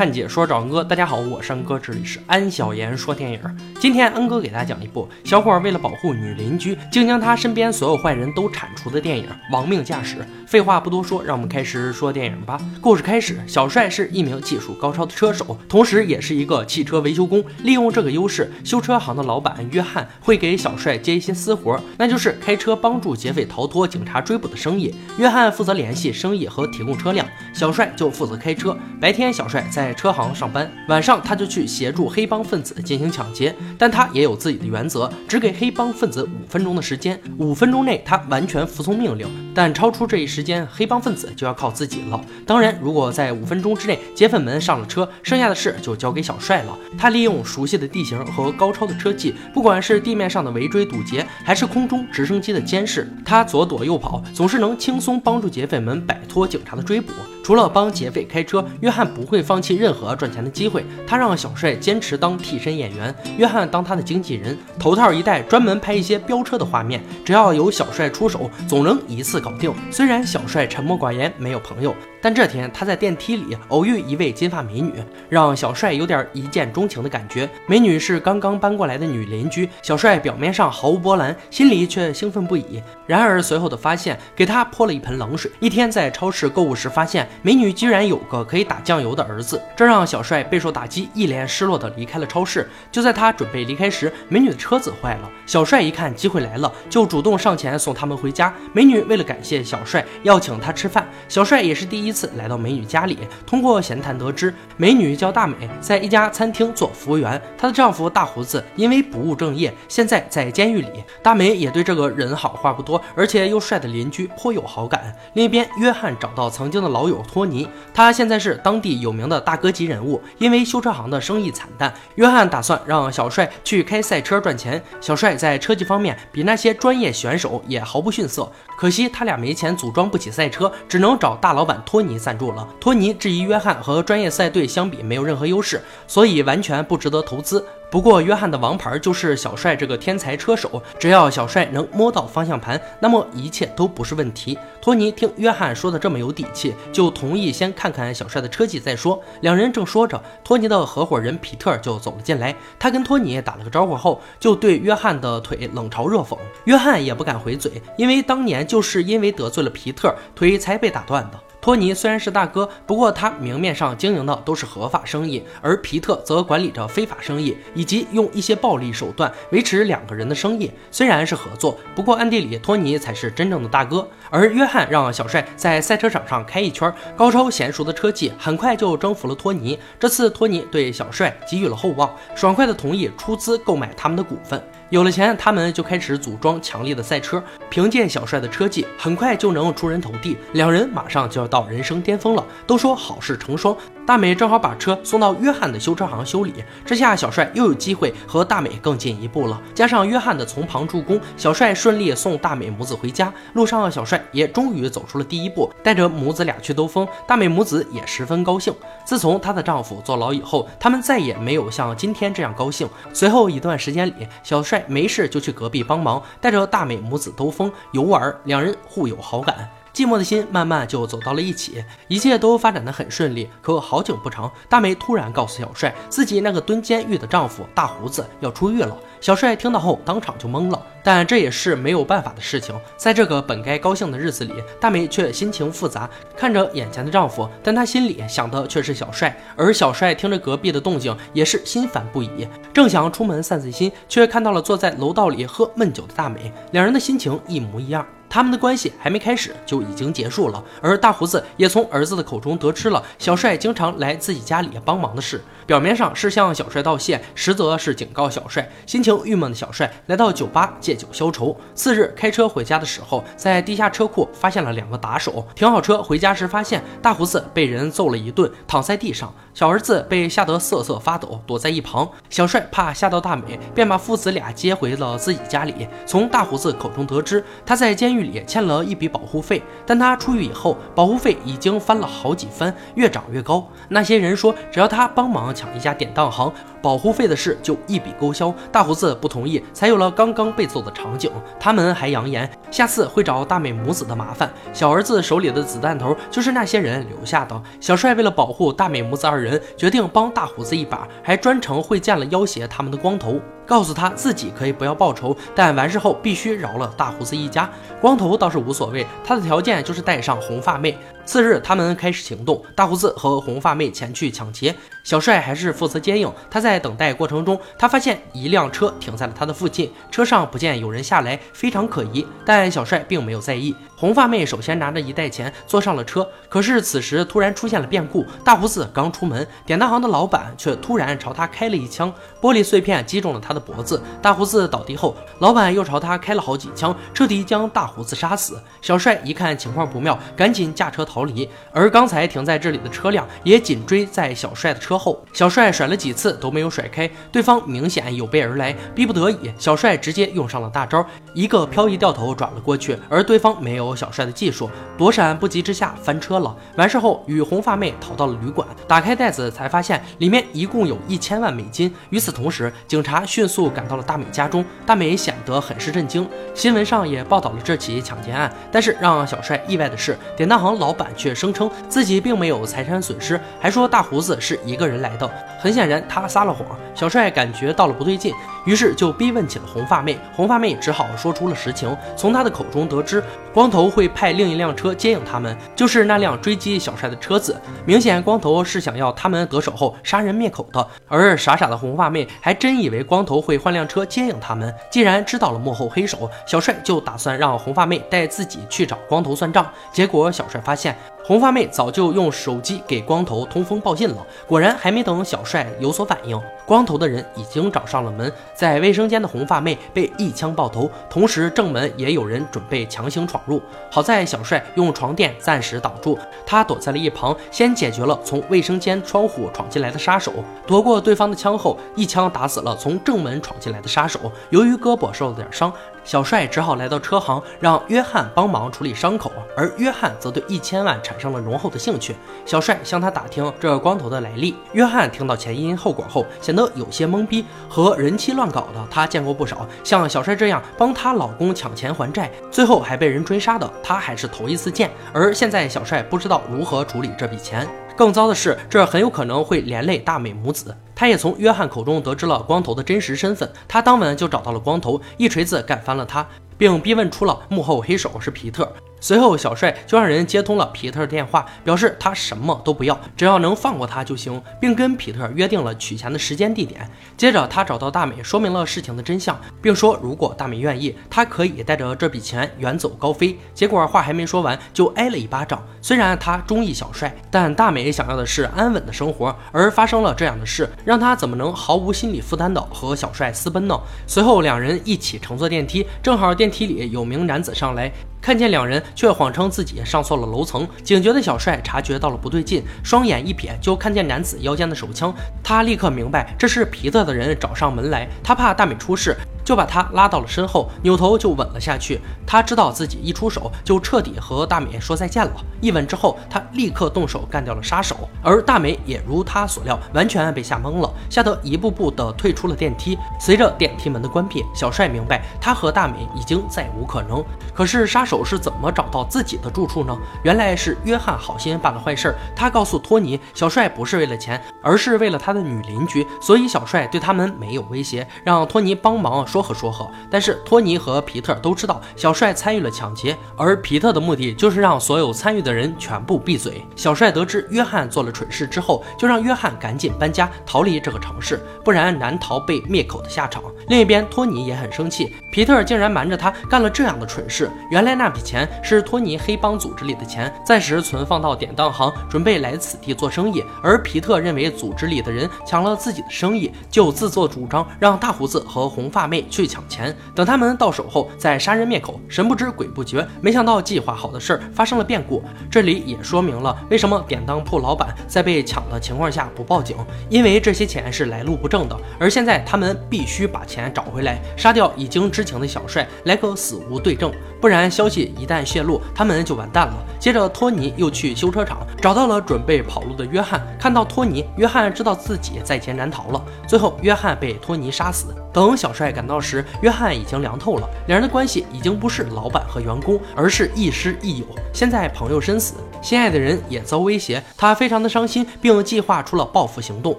看解说找恩哥，大家好，我是恩哥，这里是安小言说电影。今天恩哥给大家讲一部小伙为了保护女邻居，竟将他身边所有坏人都铲除的电影《亡命驾驶》。废话不多说，让我们开始说电影吧。故事开始，小帅是一名技术高超的车手，同时也是一个汽车维修工。利用这个优势，修车行的老板约翰会给小帅接一些私活，那就是开车帮助劫匪逃脱警察追捕的生意。约翰负责联系生意和提供车辆，小帅就负责开车。白天，小帅在车行上班，晚上他就去协助黑帮分子进行抢劫。但他也有自己的原则，只给黑帮分子五分钟的时间，五分钟内他完全服从命令。但超出这一时间，黑帮分子就要靠自己了。当然，如果在五分钟之内劫匪们上了车，剩下的事就交给小帅了。他利用熟悉的地形和高超的车技，不管是地面上的围追堵截，还是空中直升机的监视，他左躲右跑，总是能轻松帮助劫匪们摆脱警察的追捕。除了帮劫匪开车，约翰不会放弃任何赚钱的机会。他让小帅坚持当替身演员，约翰当他的经纪人，头套一戴，专门拍一些飙车的画面。只要有小帅出手，总能一次搞定。虽然小帅沉默寡言，没有朋友。但这天，他在电梯里偶遇一位金发美女，让小帅有点一见钟情的感觉。美女是刚刚搬过来的女邻居，小帅表面上毫无波澜，心里却兴奋不已。然而随后的发现给他泼了一盆冷水。一天在超市购物时，发现美女居然有个可以打酱油的儿子，这让小帅备受打击，一脸失落的离开了超市。就在他准备离开时，美女的车子坏了。小帅一看机会来了，就主动上前送他们回家。美女为了感谢小帅，邀请他吃饭。小帅也是第一。一次来到美女家里，通过闲谈得知，美女叫大美，在一家餐厅做服务员。她的丈夫大胡子因为不务正业，现在在监狱里。大美也对这个人好话不多，而且又帅的邻居颇有好感。另一边，约翰找到曾经的老友托尼，他现在是当地有名的大哥级人物。因为修车行的生意惨淡，约翰打算让小帅去开赛车赚钱。小帅在车技方面比那些专业选手也毫不逊色，可惜他俩没钱组装不起赛车，只能找大老板托。托尼赞助了。托尼质疑约翰和专业赛队相比没有任何优势，所以完全不值得投资。不过约翰的王牌就是小帅这个天才车手，只要小帅能摸到方向盘，那么一切都不是问题。托尼听约翰说的这么有底气，就同意先看看小帅的车技再说。两人正说着，托尼的合伙人皮特就走了进来。他跟托尼打了个招呼后，就对约翰的腿冷嘲热讽。约翰也不敢回嘴，因为当年就是因为得罪了皮特，腿才被打断的。托尼虽然是大哥，不过他明面上经营的都是合法生意，而皮特则管理着非法生意，以及用一些暴力手段维持两个人的生意。虽然是合作，不过暗地里托尼才是真正的大哥。而约翰让小帅在赛车场上开一圈，高超娴熟的车技很快就征服了托尼。这次托尼对小帅给予了厚望，爽快的同意出资购买他们的股份。有了钱，他们就开始组装强力的赛车。凭借小帅的车技，很快就能出人头地。两人马上就要到人生巅峰了。都说好事成双，大美正好把车送到约翰的修车行修理。这下小帅又有机会和大美更进一步了。加上约翰的从旁助攻，小帅顺利送大美母子回家。路上，小帅也终于走出了第一步，带着母子俩去兜风。大美母子也十分高兴。自从她的丈夫坐牢以后，他们再也没有像今天这样高兴。随后一段时间里，小帅。没事就去隔壁帮忙，带着大美母子兜风游玩，两人互有好感，寂寞的心慢慢就走到了一起，一切都发展的很顺利。可好景不长，大美突然告诉小帅，自己那个蹲监狱的丈夫大胡子要出狱了。小帅听到后当场就懵了，但这也是没有办法的事情。在这个本该高兴的日子里，大美却心情复杂，看着眼前的丈夫，但她心里想的却是小帅。而小帅听着隔壁的动静，也是心烦不已，正想出门散散心，却看到了坐在楼道里喝闷酒的大美，两人的心情一模一样。他们的关系还没开始就已经结束了，而大胡子也从儿子的口中得知了小帅经常来自己家里帮忙的事。表面上是向小帅道谢，实则是警告小帅。心情郁闷的小帅来到酒吧借酒消愁。次日开车回家的时候，在地下车库发现了两个打手。停好车回家时，发现大胡子被人揍了一顿，躺在地上。小儿子被吓得瑟瑟发抖，躲在一旁。小帅怕吓到大美，便把父子俩接回了自己家里。从大胡子口中得知，他在监狱也。欠了一笔保护费，但他出狱以后，保护费已经翻了好几番，越涨越高。那些人说，只要他帮忙抢一家典当行，保护费的事就一笔勾销。大胡子不同意，才有了刚刚被揍的场景。他们还扬言，下次会找大美母子的麻烦。小儿子手里的子弹头就是那些人留下的。小帅为了保护大美母子二人，决定帮大胡子一把，还专程会见了要挟他们的光头。告诉他自己可以不要报仇，但完事后必须饶了大胡子一家。光头倒是无所谓，他的条件就是带上红发妹。次日，他们开始行动，大胡子和红发妹前去抢劫，小帅还是负责接应。他在等待过程中，他发现一辆车停在了他的附近，车上不见有人下来，非常可疑。但小帅并没有在意。红发妹首先拿着一袋钱坐上了车，可是此时突然出现了变故。大胡子刚出门，典当行的老板却突然朝他开了一枪，玻璃碎片击中了他的脖子。大胡子倒地后，老板又朝他开了好几枪，彻底将大胡子杀死。小帅一看情况不妙，赶紧驾车逃离。而刚才停在这里的车辆也紧追在小帅的车后。小帅甩了几次都没有甩开，对方明显有备而来，逼不得已，小帅直接用上了大招，一个漂移掉头转了过去，而对方没有。小帅的技术，躲闪不及之下翻车了。完事后，与红发妹逃到了旅馆，打开袋子才发现里面一共有一千万美金。与此同时，警察迅速赶到了大美家中，大美显得很是震惊。新闻上也报道了这起抢劫案，但是让小帅意外的是，典当行老板却声称自己并没有财产损失，还说大胡子是一个人来的。很显然，他撒了谎。小帅感觉到了不对劲，于是就逼问起了红发妹。红发妹只好说出了实情，从他的口中得知，光头。头会派另一辆车接应他们，就是那辆追击小帅的车子。明显，光头是想要他们得手后杀人灭口的。而傻傻的红发妹还真以为光头会换辆车接应他们。既然知道了幕后黑手，小帅就打算让红发妹带自己去找光头算账。结果，小帅发现。红发妹早就用手机给光头通风报信了，果然还没等小帅有所反应，光头的人已经找上了门。在卫生间的红发妹被一枪爆头，同时正门也有人准备强行闯入。好在小帅用床垫暂时挡住，他躲在了一旁，先解决了从卫生间窗户闯进来的杀手，夺过对方的枪后，一枪打死了从正门闯进来的杀手。由于胳膊受了点伤。小帅只好来到车行，让约翰帮忙处理伤口，而约翰则对一千万产生了浓厚的兴趣。小帅向他打听这光头的来历，约翰听到前因后果后，显得有些懵逼。和人妻乱搞的他见过不少，像小帅这样帮她老公抢钱还债，最后还被人追杀的，他还是头一次见。而现在小帅不知道如何处理这笔钱。更糟的是，这很有可能会连累大美母子。他也从约翰口中得知了光头的真实身份，他当晚就找到了光头，一锤子干翻了他，并逼问出了幕后黑手是皮特。随后，小帅就让人接通了皮特的电话，表示他什么都不要，只要能放过他就行，并跟皮特约定了取钱的时间地点。接着，他找到大美，说明了事情的真相，并说如果大美愿意，他可以带着这笔钱远走高飞。结果话还没说完，就挨了一巴掌。虽然他中意小帅，但大美想要的是安稳的生活，而发生了这样的事，让他怎么能毫无心理负担的和小帅私奔呢？随后，两人一起乘坐电梯，正好电梯里有名男子上来。看见两人，却谎称自己上错了楼层。警觉的小帅察觉到了不对劲，双眼一瞥，就看见男子腰间的手枪。他立刻明白这是皮特的人找上门来，他怕大美出事。就把他拉到了身后，扭头就吻了下去。他知道自己一出手就彻底和大美说再见了。一吻之后，他立刻动手干掉了杀手，而大美也如他所料，完全被吓懵了，吓得一步步的退出了电梯。随着电梯门的关闭，小帅明白他和大美已经再无可能。可是杀手是怎么找到自己的住处呢？原来是约翰好心办了坏事儿，他告诉托尼，小帅不是为了钱，而是为了他的女邻居，所以小帅对他们没有威胁，让托尼帮忙。说说和说和，但是托尼和皮特都知道小帅参与了抢劫，而皮特的目的就是让所有参与的人全部闭嘴。小帅得知约翰做了蠢事之后，就让约翰赶紧搬家逃离这个城市，不然难逃被灭口的下场。另一边，托尼也很生气，皮特竟然瞒着他干了这样的蠢事。原来那笔钱是托尼黑帮组织里的钱，暂时存放到典当行，准备来此地做生意。而皮特认为组织里的人抢了自己的生意，就自作主张让大胡子和红发妹。去抢钱，等他们到手后再杀人灭口。神不知鬼不觉，没想到计划好的事儿发生了变故。这里也说明了为什么典当铺老板在被抢的情况下不报警，因为这些钱是来路不正的。而现在他们必须把钱找回来，杀掉已经知情的小帅，来个死无对证。不然消息一旦泄露，他们就完蛋了。接着，托尼又去修车厂找到了准备跑路的约翰，看到托尼，约翰知道自己在劫难逃了。最后，约翰被托尼杀死。等小帅赶到时，约翰已经凉透了，两人的关系已经不是老板和员工，而是亦师亦友。现在朋友身死，心爱的人也遭威胁，他非常的伤心，并计划出了报复行动。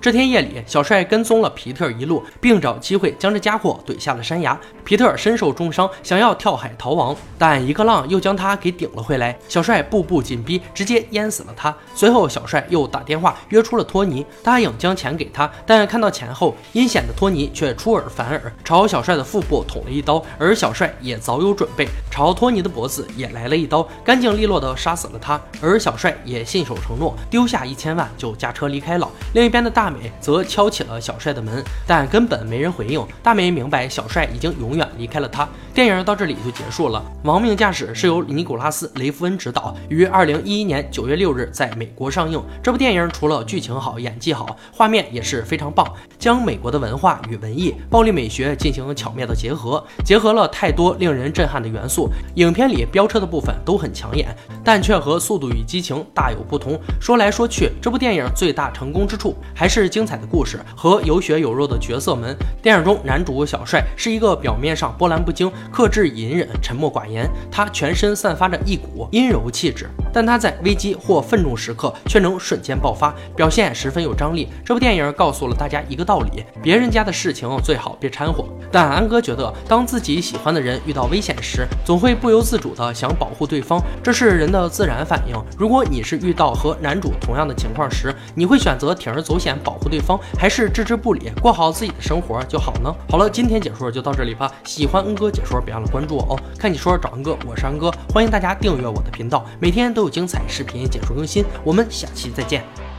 这天夜里，小帅跟踪了皮特一路，并找机会将这家伙怼下了山崖。皮特身受重伤，想要跳海逃亡，但一个浪又将他给顶了回来。小帅步步紧逼，直接淹死了他。随后，小帅又打电话约出了托尼，答应将钱给他。但看到钱后，阴险的托尼却出尔反尔，朝小帅的腹部捅了一刀。而小帅也早有准备，朝托尼的脖子也来了一刀，干净利落的杀死了他。而小帅也信守承诺，丢下一千万就驾车离开了。另一边的大。美则敲起了小帅的门，但根本没人回应。大美明白小帅已经永远离开了他。电影到这里就结束了。《亡命驾驶》是由尼古拉斯·雷夫恩执导，于二零一一年九月六日在美国上映。这部电影除了剧情好、演技好，画面也是非常棒，将美国的文化与文艺、暴力美学进行巧妙的结合，结合了太多令人震撼的元素。影片里飙车的部分都很抢眼，但却和《速度与激情》大有不同。说来说去，这部电影最大成功之处还是。精彩的故事和有血有肉的角色们。电影中男主小帅是一个表面上波澜不惊、克制隐忍、沉默寡言，他全身散发着一股阴柔气质，但他在危机或愤怒时刻却能瞬间爆发，表现十分有张力。这部电影告诉了大家一个道理：别人家的事情最好别掺和。但安哥觉得，当自己喜欢的人遇到危险时，总会不由自主的想保护对方，这是人的自然反应。如果你是遇到和男主同样的情况时，你会选择铤而走险保？护对方，还是置之不理，过好自己的生活就好呢？好了，今天解说就到这里吧。喜欢恩哥解说，别忘了关注我哦。看你说找恩哥，我是恩哥，欢迎大家订阅我的频道，每天都有精彩视频解说更新。我们下期再见。